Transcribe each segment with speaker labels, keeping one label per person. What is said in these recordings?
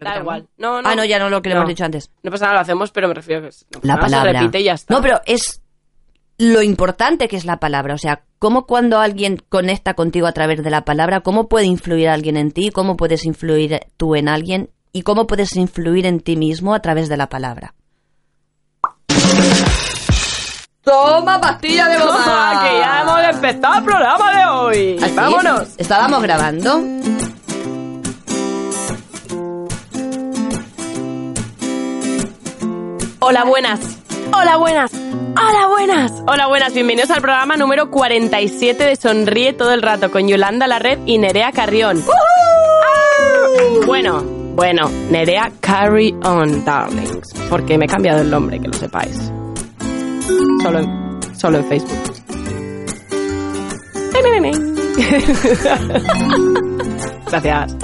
Speaker 1: Da igual. No, no.
Speaker 2: Ah, no, ya no lo que le hemos dicho antes.
Speaker 1: No pasa nada, lo hacemos, pero me refiero a que es- no pasa
Speaker 2: La
Speaker 1: nada, se
Speaker 2: palabra.
Speaker 1: repite y ya está.
Speaker 2: No, pero es lo importante que es la palabra. O sea, cómo cuando alguien conecta contigo a través de la palabra, cómo puede influir alguien en ti, cómo puedes influir tú en alguien y cómo puedes influir en ti mismo a través de la palabra. ¡Toma pastilla de
Speaker 1: Toma, que ya hemos empezado el programa de hoy.
Speaker 2: Así es.
Speaker 1: Vámonos.
Speaker 2: Estábamos grabando.
Speaker 1: Hola, buenas. Hola, buenas. Hola, buenas. Hola, buenas. Bienvenidos al programa número 47 de Sonríe todo el rato con Yolanda Larred y Nerea Carrión. Ah. Bueno, bueno, Nerea Carry On, darlings. Porque me he cambiado el nombre, que lo sepáis. Solo en, solo en Facebook. Gracias.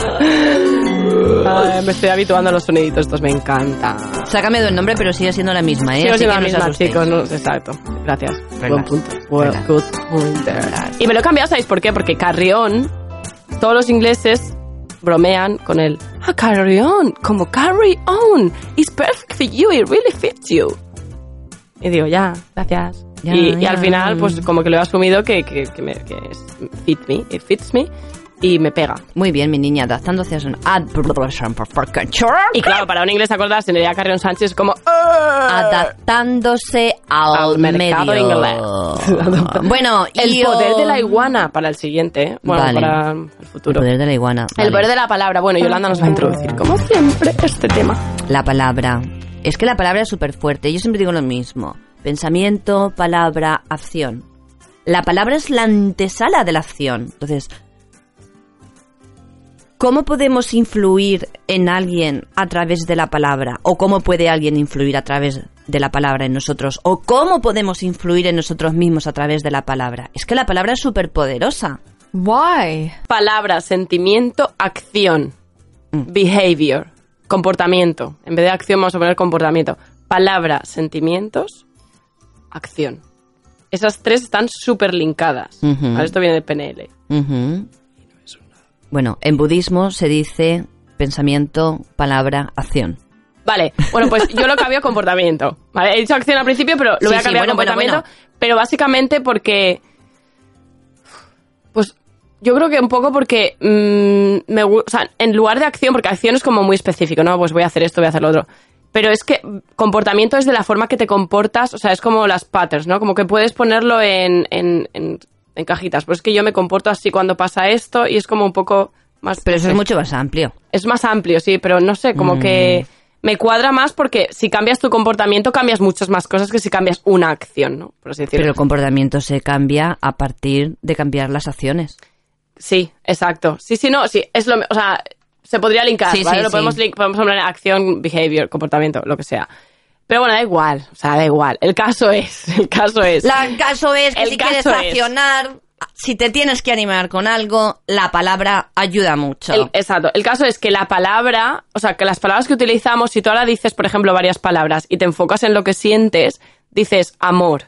Speaker 1: Ay, me estoy habituando a los soniditos, estos me encantan.
Speaker 2: Se ha cambiado el nombre, pero sigue siendo la misma, ¿eh?
Speaker 1: Sigo
Speaker 2: Así que
Speaker 1: la
Speaker 2: no
Speaker 1: misma, chicos. no- exacto. Gracias.
Speaker 2: Relax.
Speaker 1: Buen punto. Well, good. Y me lo he cambiado, ¿sabéis por qué? Porque Carrión, todos los ingleses bromean con el ah, carry on, como carry on. It's perfect for you, it really fits you. Y digo, ya, gracias.
Speaker 2: Ya,
Speaker 1: y, y
Speaker 2: ya.
Speaker 1: al final, pues como que lo he asumido que, que, que, me, que es fit me, it fits me y me pega.
Speaker 2: Muy bien, mi niña, adaptándose a su...
Speaker 1: Y claro, para un inglés acordarse, Nerea Carrión Sánchez como... "Ah".
Speaker 2: adaptándose al,
Speaker 1: Al mercado
Speaker 2: medio.
Speaker 1: inglés.
Speaker 2: bueno,
Speaker 1: El poder de la iguana para el siguiente, ¿eh? bueno,
Speaker 2: Vale.
Speaker 1: para el
Speaker 2: El
Speaker 1: futuro.
Speaker 2: poder de la iguana.
Speaker 1: El poder de la palabra. Bueno, Yolanda nos va a introducir, como siempre, este tema.
Speaker 2: La palabra. Es que la palabra es súper fuerte. Yo siempre digo lo mismo. Pensamiento, palabra, acción. La palabra es la antesala de la acción. Entonces, ¿cómo podemos influir en alguien a través de la palabra? ¿O cómo puede alguien influir a través de la palabra en nosotros? ¿O cómo podemos influir en nosotros mismos a través de la palabra? Es que la palabra es súper poderosa.
Speaker 3: Why?
Speaker 1: Palabra, sentimiento, acción.
Speaker 2: Mm.
Speaker 1: Behavior. Comportamiento. En vez de acción vamos a poner comportamiento. Palabra, sentimientos, acción. Esas tres están súper linkadas.
Speaker 2: Ujú.
Speaker 1: Ahora esto viene de PNL.
Speaker 2: Ujú. Bueno, en budismo se dice pensamiento, palabra, acción.
Speaker 1: Vale, bueno, pues yo lo cambio a comportamiento. Vale, he dicho acción al principio, pero lo
Speaker 2: Sí,
Speaker 1: voy a
Speaker 2: sí,
Speaker 1: cambiar
Speaker 2: bueno,
Speaker 1: a comportamiento.
Speaker 2: bueno.
Speaker 1: Pero básicamente porque. Pues yo creo que un poco porque. mm, me, o sea, en lugar de acción, porque acción es como muy específico, ¿no? Pues voy a hacer esto, voy a hacer lo otro. Pero es que comportamiento es de la forma que te comportas, o sea, es como las patterns, ¿no? Como que puedes ponerlo en, en, en, en cajitas. Pues es que yo me comporto así cuando pasa esto y es como un poco más.
Speaker 2: Pero eso es mucho más amplio.
Speaker 1: Es más amplio, sí, pero no sé, como
Speaker 2: Mm.
Speaker 1: que me cuadra más porque si cambias tu comportamiento cambias muchas más cosas que si cambias una acción, ¿no? Por así decirlo.
Speaker 2: Pero el comportamiento se cambia a partir de cambiar las acciones.
Speaker 1: Sí, exacto. Sí, sí, no, sí, es lo, o sea, se podría linkar,
Speaker 2: Sí,
Speaker 1: ¿vale?
Speaker 2: sí,
Speaker 1: lo podemos
Speaker 2: sí.
Speaker 1: link, podemos poner acción, behavior, comportamiento, lo que sea. Pero bueno, da igual, o sea, da igual. El caso es, el caso es.
Speaker 2: El caso es que
Speaker 1: El
Speaker 2: si quieres accionar, si te tienes que animar con algo, la palabra ayuda mucho.
Speaker 1: El- exacto. El caso es que la palabra, o sea, que las palabras que utilizamos, si tú ahora dices, por ejemplo, varias palabras y te enfocas en lo que sientes, dices amor.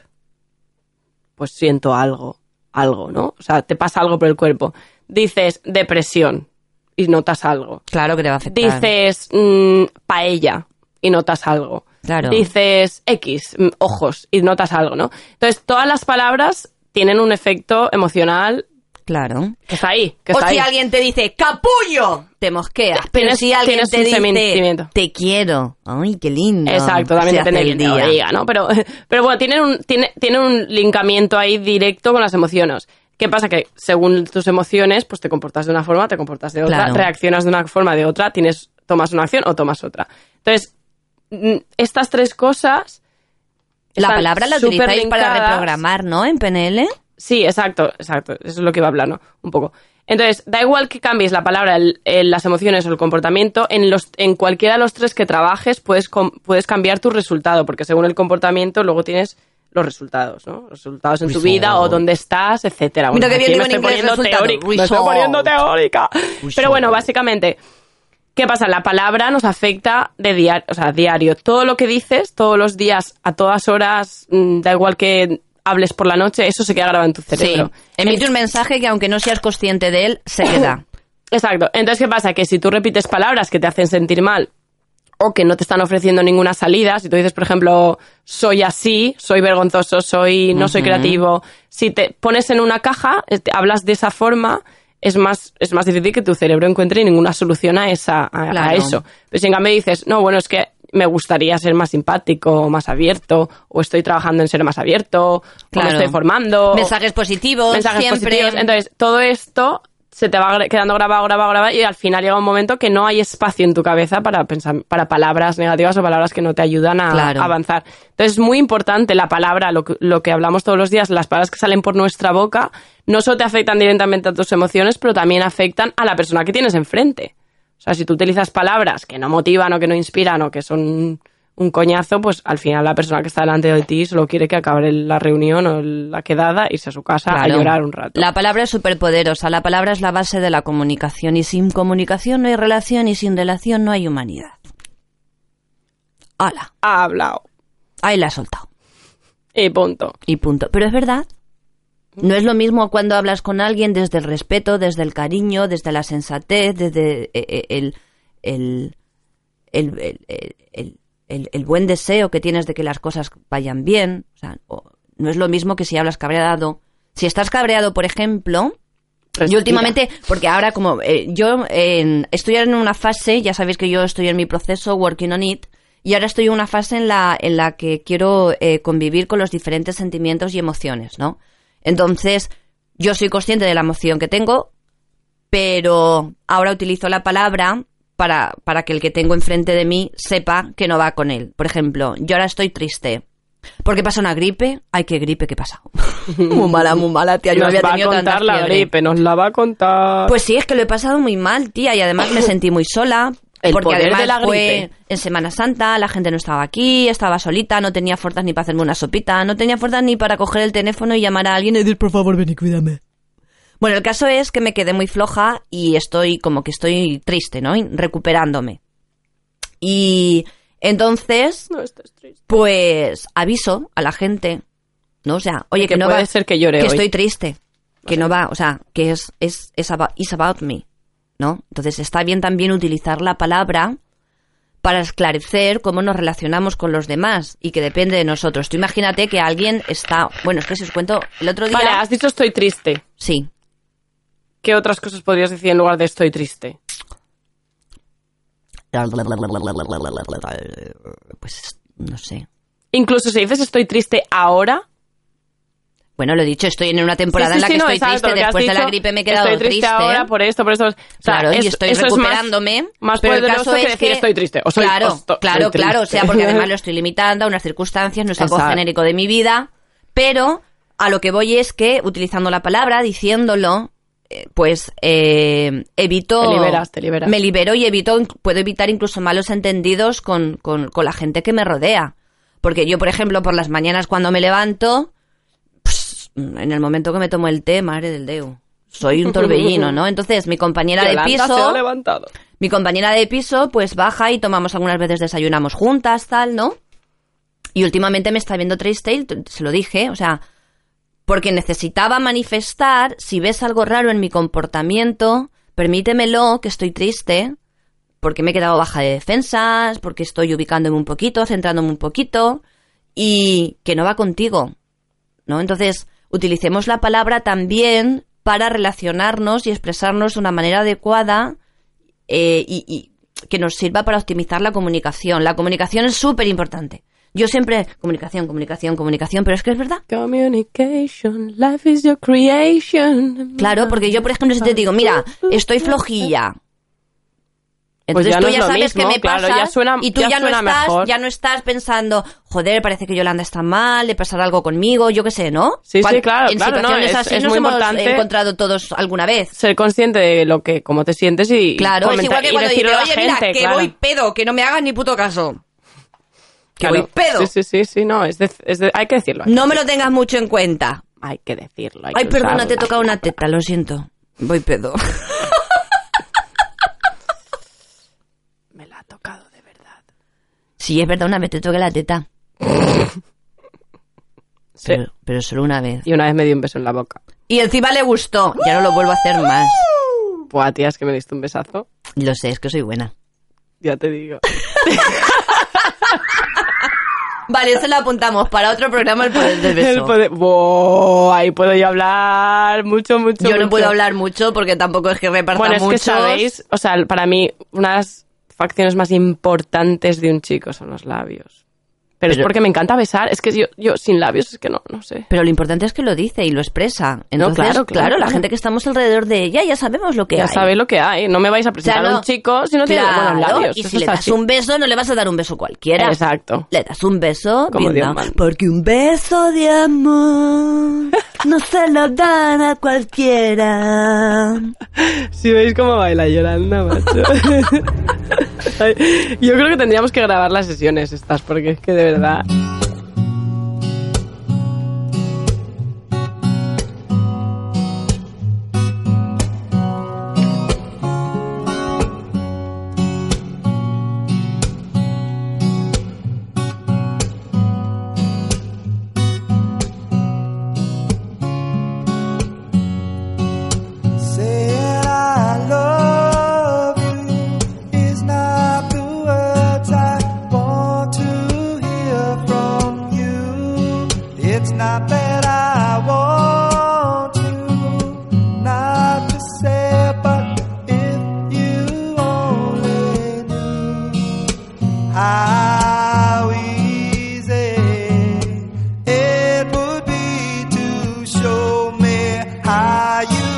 Speaker 1: Pues siento algo, algo, ¿no? O sea, te pasa algo por el cuerpo. Dices depresión y notas algo.
Speaker 2: Claro que te va a afectar.
Speaker 1: Dices mm, paella y notas algo.
Speaker 2: Claro.
Speaker 1: Dices X, mm, ojos y notas algo, ¿no? Entonces, todas las palabras tienen un efecto emocional
Speaker 2: Claro.
Speaker 1: que está ahí, que
Speaker 2: O
Speaker 1: está
Speaker 2: si
Speaker 1: ahí.
Speaker 2: alguien te dice capullo, te mosqueas. Pero si alguien te dice
Speaker 1: sentimiento.
Speaker 2: te quiero, ay, qué lindo.
Speaker 1: Exacto, también depende
Speaker 2: día.
Speaker 1: diga, ¿no? Pero, pero bueno, tienen un, tiene, tiene un linkamiento ahí directo con las emociones. ¿Qué pasa? Que según tus emociones, pues te comportas de una forma, te comportas de otra,
Speaker 2: Claro.
Speaker 1: reaccionas de una forma, de otra, tienes, tomas una acción o tomas otra. Entonces, estas tres cosas.
Speaker 2: La palabra la utilizáis para reprogramar, ¿no? En PNL.
Speaker 1: Sí, exacto, exacto. Eso es lo que iba a hablar, ¿no? Un poco. Entonces, da igual que cambies la palabra, el- el- las emociones o el comportamiento, en, los, en cualquiera de los tres que trabajes puedes, com- puedes cambiar tu resultado, porque según el comportamiento luego tienes los resultados, ¿no? Los resultados en tu vida o dónde estás, etcétera.
Speaker 2: Mira qué bien
Speaker 1: aquí
Speaker 2: digo
Speaker 1: me
Speaker 2: en
Speaker 1: estoy
Speaker 2: inglés
Speaker 1: poniendo teórica. Me estoy
Speaker 2: Result.
Speaker 1: poniendo teórica.
Speaker 2: Result.
Speaker 1: Pero bueno, básicamente, ¿qué pasa? La palabra nos afecta de diario, o sea, diario. Todo lo que dices, todos los días, a todas horas, mm, da igual que hables por la noche, eso se queda grabado en tu cerebro.
Speaker 2: Sí. Emite un mensaje que aunque no seas consciente de él, se queda.
Speaker 1: Exacto. Entonces, ¿qué pasa? Que si tú repites palabras que te hacen sentir mal o que no te están ofreciendo ninguna salida, si tú dices, por ejemplo, soy así, soy vergonzoso, soy no soy creativo, si te pones en una caja, este, hablas de esa forma, es más, es más difícil que tu cerebro encuentre ninguna solución a, esa, a, a eso. Pero si en cambio dices, no, bueno, es que me gustaría ser más simpático, más abierto, o estoy trabajando en ser más abierto, o me estoy formando.
Speaker 2: Mensajes positivos,
Speaker 1: mensajes
Speaker 2: siempre.
Speaker 1: positivos. Entonces, todo esto se te va quedando grabado, grabado, grabado, y al final llega un momento que no hay espacio en tu cabeza para pensar, para palabras negativas o palabras que no te ayudan a,
Speaker 2: Claro.
Speaker 1: a avanzar. Entonces, es muy importante la palabra, lo que, lo que hablamos todos los días, las palabras que salen por nuestra boca, no solo te afectan directamente a tus emociones, pero también afectan a la persona que tienes enfrente. O sea, si tú utilizas palabras que no motivan o que no inspiran o que son un coñazo, pues al final la persona que está delante de ti solo quiere que acabe la reunión o la quedada, irse a su casa
Speaker 2: Claro.
Speaker 1: a llorar un rato.
Speaker 2: La palabra es súper poderosa. La palabra es la base de la comunicación. Y sin comunicación no hay relación y sin relación no hay humanidad. ¡Hala!
Speaker 1: Ha hablado.
Speaker 2: Ahí la he soltado.
Speaker 1: Y punto.
Speaker 2: Y punto. Pero es verdad. No es lo mismo cuando hablas con alguien desde el respeto, desde el cariño, desde la sensatez, desde eh, eh, el, el, el, el, el- el- buen deseo que tienes de que las cosas vayan bien. O sea, no es lo mismo que si hablas cabreado. Si estás cabreado, por ejemplo,
Speaker 1: Respira.
Speaker 2: yo últimamente, porque ahora como eh, yo en- estoy en una fase, ya sabéis que yo estoy en mi proceso working on it, y ahora estoy en una fase en la, en la que quiero eh, convivir con los diferentes sentimientos y emociones, ¿no? Entonces, yo soy consciente de la emoción que tengo, pero ahora utilizo la palabra para, para que el que tengo enfrente de mí sepa que no va con él. Por ejemplo, yo ahora estoy triste. ¿Porque pasa una gripe? Ay, qué gripe, ¿qué pasa? muy mala, muy mala, tía. Yo no
Speaker 1: nos
Speaker 2: había
Speaker 1: va a contar la
Speaker 2: fiebre.
Speaker 1: gripe, nos la va a contar.
Speaker 2: Pues sí, es que lo he pasado muy mal, tía, y además me sentí muy sola.
Speaker 1: El
Speaker 2: porque
Speaker 1: poder
Speaker 2: además
Speaker 1: de la
Speaker 2: fue en Semana Santa, la gente no estaba aquí, estaba solita, no tenía fuerzas ni para hacerme una sopita, no tenía fuerzas ni para coger el teléfono y llamar a alguien y decir, por favor, ven y cuídame. Bueno, el caso es que me quedé muy floja y estoy como que estoy triste, ¿no? Recuperándome. Y entonces,
Speaker 1: no estás triste.
Speaker 2: pues aviso a la gente, ¿no? O sea, oye, que,
Speaker 1: Que
Speaker 2: no
Speaker 1: puede
Speaker 2: va,
Speaker 1: ser que llore
Speaker 2: que
Speaker 1: hoy.
Speaker 2: estoy triste, que no va, o sea, que es es es about, is about me, ¿no? Entonces está bien también utilizar la palabra para esclarecer cómo nos relacionamos con los demás y que depende de nosotros. Tú imagínate que alguien está, bueno, es que si os cuento el otro día,
Speaker 1: Vale, has dicho estoy triste.
Speaker 2: sí,
Speaker 1: ¿Qué otras cosas podrías decir en lugar de estoy triste?
Speaker 2: pues no sé.
Speaker 1: Incluso si dices estoy triste ahora.
Speaker 2: Bueno, lo he dicho, estoy en una temporada
Speaker 1: Sí, sí,
Speaker 2: en la
Speaker 1: sí,
Speaker 2: que
Speaker 1: no,
Speaker 2: estoy
Speaker 1: exacto,
Speaker 2: triste. Después de la gripe me he quedado
Speaker 1: estoy triste, ahora por esto, por eso. O sea,
Speaker 2: Claro, y
Speaker 1: es-
Speaker 2: estoy
Speaker 1: es más-
Speaker 2: recuperándome.
Speaker 1: Más,
Speaker 2: pero el caso
Speaker 1: que
Speaker 2: es
Speaker 1: decir
Speaker 2: que-
Speaker 1: estoy triste. O soy,
Speaker 2: claro,
Speaker 1: o esto-
Speaker 2: claro,
Speaker 1: soy
Speaker 2: claro. O sea, porque además lo estoy limitando a unas circunstancias, no es algo genérico de mi vida. Pero a lo que voy es que, utilizando la palabra, diciéndolo, pues eh, evito.
Speaker 1: Te liberas, te liberas.
Speaker 2: Me libero y evito, puedo evitar incluso malos entendidos con, con, con la gente que me rodea. Porque yo, por ejemplo, por las mañanas cuando me levanto, pues, en el momento que me tomo el té, madre del Deu. Soy un torbellino, ¿no? Entonces, mi compañera de piso.
Speaker 1: ha levantado.
Speaker 2: Mi compañera de piso, pues baja y tomamos algunas veces desayunamos juntas, tal, ¿no? Y últimamente me está viendo triste y t- se lo dije, o sea, porque necesitaba manifestar, si ves algo raro en mi comportamiento, permítemelo, que estoy triste, porque me he quedado baja de defensas, porque estoy ubicándome un poquito, centrándome un poquito, y que no va contigo, ¿no? Entonces, utilicemos la palabra también para relacionarnos y expresarnos de una manera adecuada eh, y, y que nos sirva para optimizar la comunicación. La comunicación es súper importante. Yo siempre, comunicación, comunicación, comunicación, pero es que es verdad.
Speaker 1: Communication, life is your creation.
Speaker 2: Claro, porque yo, por ejemplo, si te digo, mira, estoy flojilla.
Speaker 1: Pues
Speaker 2: Entonces
Speaker 1: ya
Speaker 2: tú
Speaker 1: no
Speaker 2: ya sabes
Speaker 1: mismo,
Speaker 2: que me
Speaker 1: claro,
Speaker 2: pasa
Speaker 1: ya suena-
Speaker 2: y tú
Speaker 1: ya
Speaker 2: ya, no estás,
Speaker 1: mejor.
Speaker 2: ya no estás pensando, joder, parece que Yolanda está mal, le pasará algo conmigo, yo qué sé, ¿no?
Speaker 1: Sí, sí, claro,
Speaker 2: En
Speaker 1: claro, no,
Speaker 2: situaciones
Speaker 1: es-
Speaker 2: así
Speaker 1: es
Speaker 2: nos
Speaker 1: muy
Speaker 2: hemos
Speaker 1: importante.
Speaker 2: encontrado todos alguna vez.
Speaker 1: Ser consciente de lo que, cómo te sientes y
Speaker 2: Claro, es
Speaker 1: comentar-
Speaker 2: igual que
Speaker 1: y
Speaker 2: cuando
Speaker 1: a la
Speaker 2: oye, mira, que
Speaker 1: claro.
Speaker 2: voy pedo, que no me hagas ni puto caso. Que
Speaker 1: Claro.
Speaker 2: voy pedo.
Speaker 1: Sí, sí, sí, sí, no, es de- es de- hay que decirlo. hay
Speaker 2: No
Speaker 1: que
Speaker 2: me lo tengas mucho en cuenta.
Speaker 1: Hay que decirlo. hay
Speaker 2: Ay,
Speaker 1: que
Speaker 2: perdona, te he tocado una teta, lo siento. Voy pedo.
Speaker 1: Me la ha tocado de verdad.
Speaker 2: Sí, es verdad, una vez te toqué la teta.
Speaker 1: Sí.
Speaker 2: Pero, pero solo una vez.
Speaker 1: Y una vez me dio un beso en la boca.
Speaker 2: Y encima le gustó. Ya no lo vuelvo a hacer más.
Speaker 1: Buah, tía, es que me diste un besazo.
Speaker 2: Lo sé, es que soy buena.
Speaker 1: Ya te digo.
Speaker 2: Vale, eso lo apuntamos para otro programa el poder del beso.
Speaker 1: El poder- ahí puedo yo hablar mucho, mucho,
Speaker 2: Yo no
Speaker 1: mucho.
Speaker 2: puedo hablar mucho porque tampoco es que reparta
Speaker 1: Bueno, es
Speaker 2: mucho.
Speaker 1: que sabéis, o sea, para mí, una de las facciones más importantes de un chico son los labios. Pero, es porque me encanta besar. Es que yo, yo sin labios es que no, no sé.
Speaker 2: Pero lo importante es que lo dice y lo expresa. Entonces,
Speaker 1: claro, claro,
Speaker 2: la gente que estamos alrededor de ella ya sabemos lo que
Speaker 1: Ya
Speaker 2: hay.
Speaker 1: sabéis lo que hay. No me vais a presentar a
Speaker 2: no-
Speaker 1: un chico si no tiene
Speaker 2: Claro,
Speaker 1: buenos labios.
Speaker 2: Y si le das
Speaker 1: así.
Speaker 2: un beso, no le vas a dar un beso cualquiera.
Speaker 1: Exacto.
Speaker 2: Le das un beso
Speaker 1: Como
Speaker 2: bien
Speaker 1: Dios.
Speaker 2: Porque un beso de amor no se lo dan a cualquiera.
Speaker 1: Si veis cómo baila Yolanda, macho. Yo creo que tendríamos que grabar las sesiones estas, porque es que de verdad...
Speaker 3: how you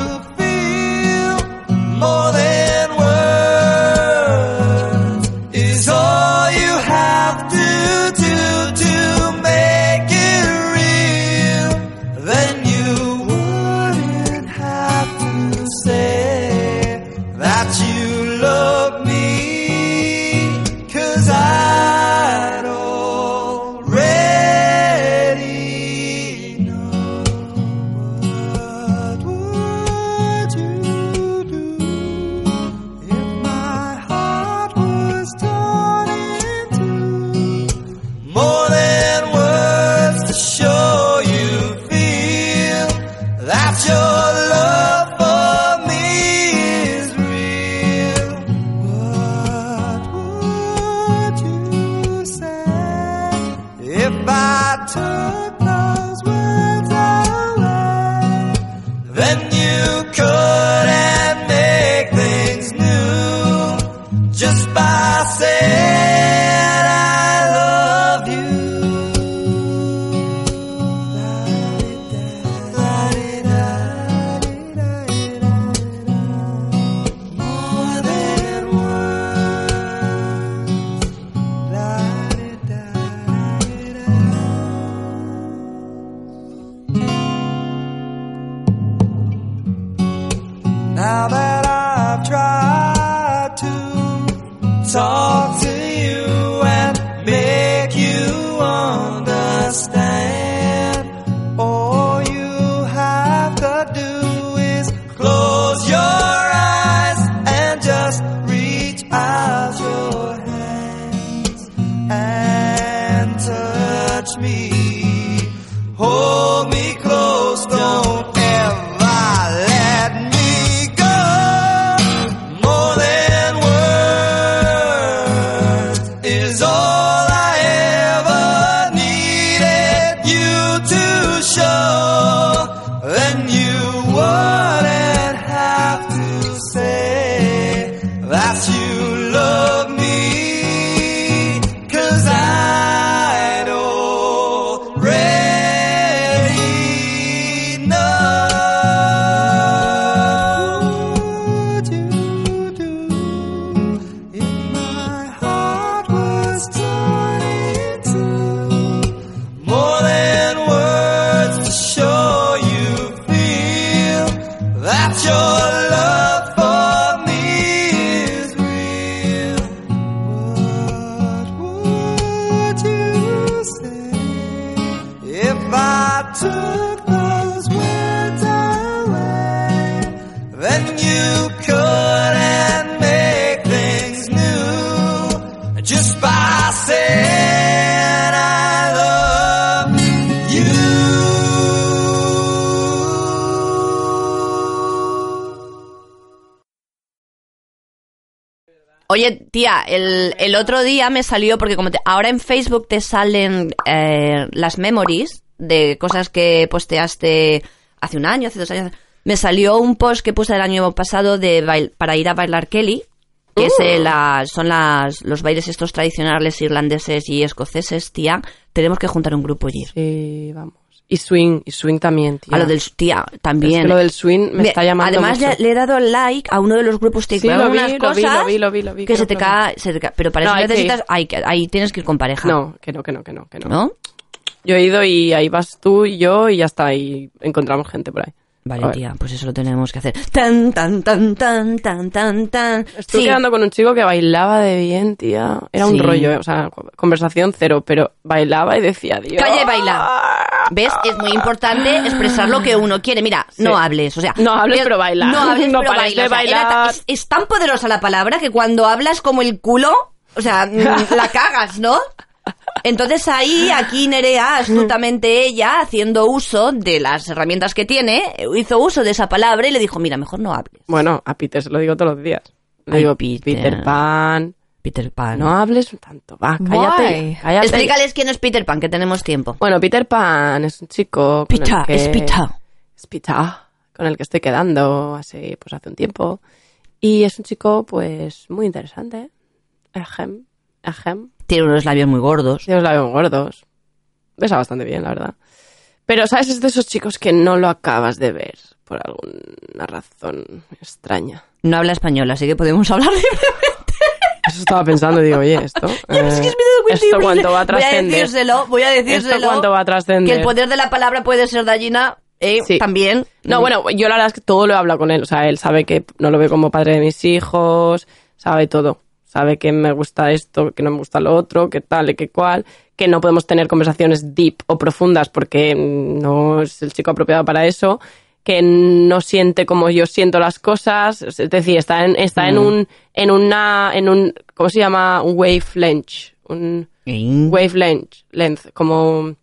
Speaker 3: that your love
Speaker 2: Oye, tía, el, el otro día me salió, porque como te- ahora en Facebook te salen eh, las memories de cosas que posteaste hace un año, hace dos años. Me salió un post que puse el año pasado de bail- para ir a bailar Kelly, que es eh, son las, los bailes estos tradicionales irlandeses y escoceses, tía. Tenemos que juntar un grupo y ir.
Speaker 1: Sí, vamos. Y swing, y swing también, tío.
Speaker 2: A lo del tía, también.
Speaker 1: Es que lo del swing me
Speaker 2: Ve,
Speaker 1: está llamando
Speaker 2: Además,
Speaker 1: mucho.
Speaker 2: le, he dado like a uno de los grupos TikTok.
Speaker 1: Sí, lo vi,
Speaker 2: unas
Speaker 1: lo vi,
Speaker 2: cosas
Speaker 1: lo vi, lo vi, lo vi,
Speaker 2: Que se te,
Speaker 1: que
Speaker 2: cae, se te cae- Pero para
Speaker 1: No,
Speaker 2: eso
Speaker 1: hay que
Speaker 2: necesitas.
Speaker 1: ir.
Speaker 2: Hay que, ahí tienes que ir con pareja.
Speaker 1: No, que no, que no, que no, que no.
Speaker 2: ¿No?
Speaker 1: Yo he ido y ahí vas tú y yo y ya está, y encontramos gente por ahí.
Speaker 2: Vale, tía, pues eso lo tenemos que hacer. Tan, tan, tan, tan, tan, tan, tan.
Speaker 1: Estuve
Speaker 2: Sí.
Speaker 1: quedando con un chico que bailaba de bien, tía. Era un
Speaker 2: Sí.
Speaker 1: rollo, eh, o sea, conversación cero, pero bailaba y decía, Dios.
Speaker 2: Calla y baila. ¿Ves? Es muy importante expresar lo que uno quiere. Mira,
Speaker 1: Sí.
Speaker 2: no hables, o sea...
Speaker 1: No hables,
Speaker 2: es-
Speaker 1: pero baila.
Speaker 2: No hables,
Speaker 1: No
Speaker 2: pero baila.
Speaker 1: de
Speaker 2: o sea,
Speaker 1: bailar.
Speaker 2: es, es tan poderosa la palabra que cuando hablas como el culo, o sea, mm, la cagas, ¿no? Entonces ahí, aquí Nerea, astutamente ella, haciendo uso de las herramientas que tiene, hizo uso de esa palabra y le dijo, mira, mejor no hables.
Speaker 1: Bueno, a Peter se lo digo todos los días. Le
Speaker 2: Ay,
Speaker 1: digo,
Speaker 2: Peter.
Speaker 1: Peter Pan,
Speaker 2: Peter Pan.
Speaker 1: no hables tanto, va, cállate. Cállate.
Speaker 2: Explícales quién es Peter Pan, que tenemos tiempo.
Speaker 1: Bueno, Peter Pan es un chico. con el
Speaker 2: Peter,
Speaker 1: que-
Speaker 2: es Peter.
Speaker 1: es Peter, con el que estoy quedando hace, pues hace un tiempo. Y es un chico, pues, muy interesante. Ejem, ejem.
Speaker 2: Tiene unos labios muy gordos.
Speaker 1: Tiene los labios gordos. Besa bastante bien, la verdad. Pero, ¿sabes? Es de esos chicos que no lo acabas de ver por alguna razón extraña.
Speaker 2: No habla español, así que podemos hablar libremente.
Speaker 1: Eso estaba pensando y digo, oye, esto.
Speaker 2: Ya ves que
Speaker 1: eh,
Speaker 2: es
Speaker 1: ¿Esto cuánto va a
Speaker 2: Voy a
Speaker 1: trascender?
Speaker 2: decírselo, voy a decírselo.
Speaker 1: ¿Esto cuánto va a trascender?
Speaker 2: Que el poder de la palabra puede ser gallina, eh,
Speaker 1: Sí.
Speaker 2: también.
Speaker 1: No, bueno, yo la verdad es que todo lo he hablado con él. O sea, él sabe que no lo veo como padre de mis hijos, sabe todo. Sabe que me gusta esto, que no me gusta lo otro, que tal y que cual. Que no podemos tener conversaciones deep o profundas porque no es el chico apropiado para eso. Que no siente como yo siento las cosas. Es decir, está en, está en un, en una, en un, ¿cómo se llama? Un wavelength. Un
Speaker 2: Mm.
Speaker 1: wavelength, length, como,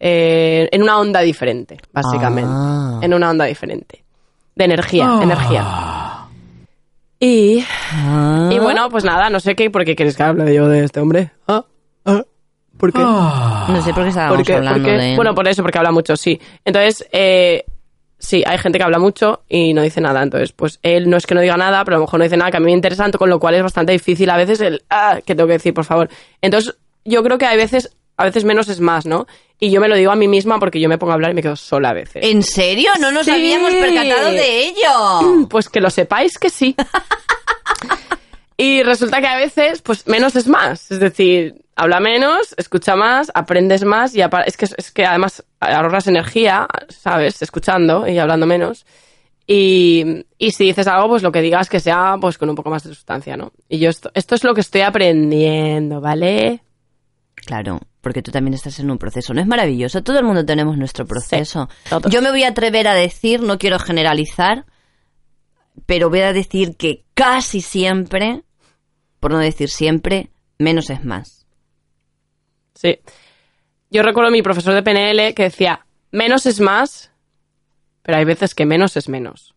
Speaker 1: eh, en una onda diferente, básicamente.
Speaker 2: Ah.
Speaker 1: En una onda diferente. De energía, energía. Y,
Speaker 2: Ah.
Speaker 1: y bueno, pues nada, no sé qué, ¿por qué quieres que hable yo de este hombre? ¿Ah? ¿Ah? ¿Por qué?
Speaker 2: No sé por qué estábamos
Speaker 1: ¿Por qué?
Speaker 2: hablando
Speaker 1: ¿Por qué?
Speaker 2: de...
Speaker 1: Bueno, por eso, porque habla mucho, sí. Entonces, eh, sí, hay gente que habla mucho y no dice nada. Entonces, pues él no es que no diga nada, pero a lo mejor no dice nada que a mí me interesa, con lo cual es bastante difícil a veces el, ah, que tengo que decir, por favor. Entonces, yo creo que hay veces, a veces menos es más, ¿no? Y yo me lo digo a mí misma porque yo me pongo a hablar y me quedo sola a veces.
Speaker 2: ¿En serio? No nos
Speaker 1: Sí.
Speaker 2: habíamos percatado de ello.
Speaker 1: Pues que lo sepáis que sí. y resulta que a veces, pues menos es más. Es decir, habla menos, escucha más, aprendes más y es que, es que además ahorras energía, ¿sabes? Escuchando y hablando menos. Y, y si dices algo, pues lo que digas que sea pues con un poco más de sustancia, ¿no? Y yo esto, esto es lo que estoy aprendiendo, ¿vale?
Speaker 2: Claro, porque tú también estás en un proceso. ¿No es maravilloso? Todo el mundo tenemos nuestro proceso. Yo me voy a atrever a decir, no quiero generalizar, pero voy a decir que casi siempre, por no decir siempre, menos es más.
Speaker 1: Sí. Yo recuerdo a mi profesor de PNL que decía, menos es más, pero hay veces que menos es menos.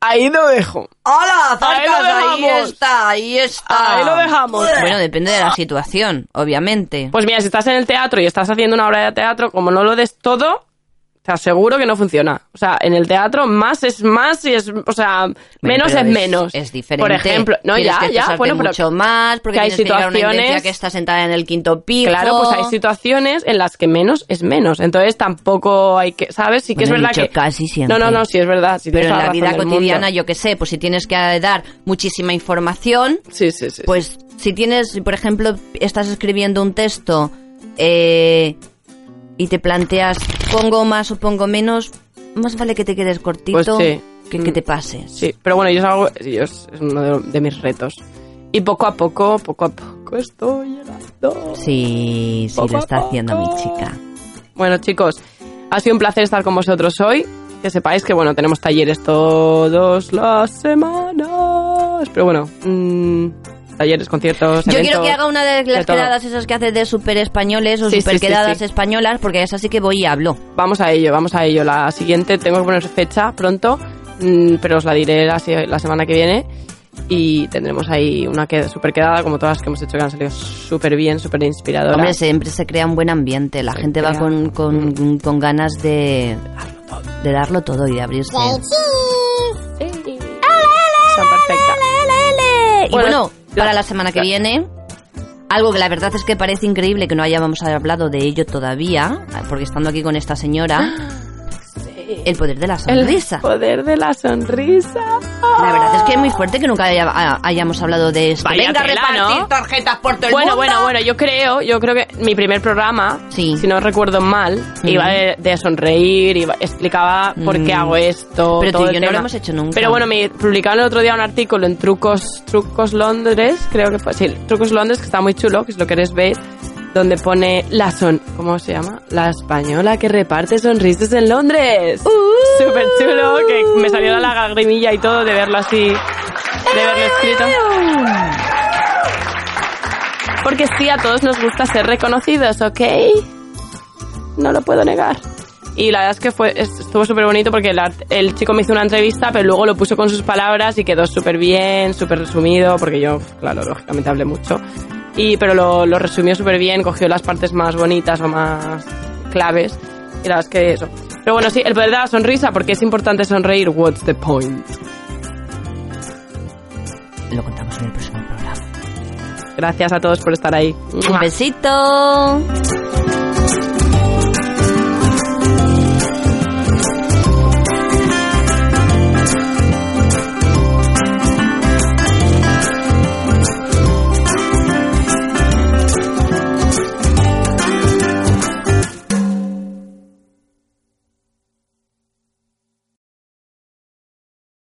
Speaker 1: Ahí lo dejo.
Speaker 2: ¡Hola,
Speaker 1: Ahí lo
Speaker 2: Zarcas! Ahí
Speaker 1: dejamos.
Speaker 2: está, ahí está.
Speaker 1: Ahí lo dejamos.
Speaker 2: Bueno, depende de la situación, obviamente.
Speaker 1: Pues mira, si estás en el teatro y estás haciendo una obra de teatro, como no lo des todo, te aseguro que no funciona. O sea, en el teatro más es más y es, o sea,
Speaker 2: Bueno,
Speaker 1: menos es, menos.
Speaker 2: Es diferente.
Speaker 1: Por ejemplo, no,
Speaker 2: Tienes
Speaker 1: ya,
Speaker 2: que
Speaker 1: ya, bueno, pero
Speaker 2: mucho más, porque
Speaker 1: que hay
Speaker 2: que
Speaker 1: situaciones-
Speaker 2: intensidad que está sentada en el quinto piso.
Speaker 1: Claro, pues hay situaciones en las que menos es menos. Entonces tampoco hay que, ¿sabes? Sí que
Speaker 2: Bueno,
Speaker 1: es verdad
Speaker 2: dicho
Speaker 1: que...
Speaker 2: casi siempre.
Speaker 1: No, no, no, sí es verdad. sí
Speaker 2: Pero en la vida
Speaker 1: mundo.
Speaker 2: cotidiana, yo qué sé, pues si tienes que dar muchísima información,
Speaker 1: Sí, sí, sí.
Speaker 2: pues si tienes, por ejemplo, estás escribiendo un texto eh, y te planteas pongo más o pongo menos, más vale que te quedes cortito
Speaker 1: Pues sí.
Speaker 2: que que
Speaker 1: Mm.
Speaker 2: te pases.
Speaker 1: Sí, pero bueno, yo es algo, yo es, uno de, de mis retos. Y poco a poco, poco a poco estoy llegando.
Speaker 2: Sí, sí,
Speaker 1: Poco
Speaker 2: lo está haciendo mi chica.
Speaker 1: Bueno, chicos, ha sido un placer estar con vosotros hoy. Que sepáis que, bueno, tenemos talleres todas las semanas. Pero bueno, mm, talleres, conciertos,
Speaker 2: Yo quiero que haga una de las
Speaker 1: todo.
Speaker 2: quedadas esas que hace de super españoles o
Speaker 1: Sí,
Speaker 2: super
Speaker 1: sí,
Speaker 2: quedadas
Speaker 1: sí.
Speaker 2: españolas, porque es así que voy y hablo.
Speaker 1: Vamos a ello, vamos a ello. La siguiente tengo que poner fecha pronto, mm, pero os la diré la, la semana que viene. Y tendremos ahí una que súper quedada, como todas las que hemos hecho, que han salido súper bien, súper inspiradoras.
Speaker 2: Hombre, siempre se crea un buen ambiente. La
Speaker 1: Se
Speaker 2: gente va
Speaker 1: crea.
Speaker 2: con, con, con ganas de, de darlo todo y de abrirse.
Speaker 1: Son perfectas.
Speaker 2: Y bueno,
Speaker 1: Bueno,
Speaker 2: para
Speaker 1: la-
Speaker 2: la semana que viene, algo que la verdad es que parece increíble que no hayamos hablado de ello todavía, porque estando aquí con esta señora, el poder de la
Speaker 1: El
Speaker 2: sonrisa.
Speaker 1: poder de la sonrisa.
Speaker 2: La verdad es que es muy fuerte que nunca haya- ha- hayamos hablado de esto.
Speaker 1: Vaya
Speaker 2: Venga, a
Speaker 1: tela,
Speaker 2: repartir
Speaker 1: ¿no?
Speaker 2: tarjetas por todo el
Speaker 1: Bueno,
Speaker 2: mundo.
Speaker 1: bueno, bueno, yo creo, yo creo que mi primer programa,
Speaker 2: Sí.
Speaker 1: si no recuerdo mal,
Speaker 2: Mm.
Speaker 1: iba de, de sonreír, iba- explicaba por qué
Speaker 2: Mm.
Speaker 1: hago esto.
Speaker 2: Pero tú y
Speaker 1: el
Speaker 2: yo no lo hemos hecho nunca.
Speaker 1: Pero bueno, me publicaron el otro día un artículo en Trucos, Trucos Londres, creo que fue, sí, Trucos Londres, que está muy chulo, que si lo queréis ver, donde pone la son, ¿cómo se llama? La española que reparte sonrisas en Londres.
Speaker 2: Uh.
Speaker 1: Súper chulo, que me salió la lagrimilla y todo de verlo así, de verlo escrito. Porque sí, a todos nos gusta ser reconocidos, ¿ok? No lo puedo negar. Y la verdad es que fue, es- estuvo súper bonito porque el, el chico me hizo una entrevista, pero luego lo puso con sus palabras y quedó súper bien, súper resumido, porque yo, claro, lógicamente hablé mucho. Y, pero lo, lo resumió súper bien, cogió las partes más bonitas o más claves. Y la verdad es que eso. Pero bueno, sí, el poder de la sonrisa, porque es importante sonreír. What's the point?
Speaker 2: Lo contamos en el próximo programa.
Speaker 1: Gracias a todos por estar ahí.
Speaker 2: Un besito.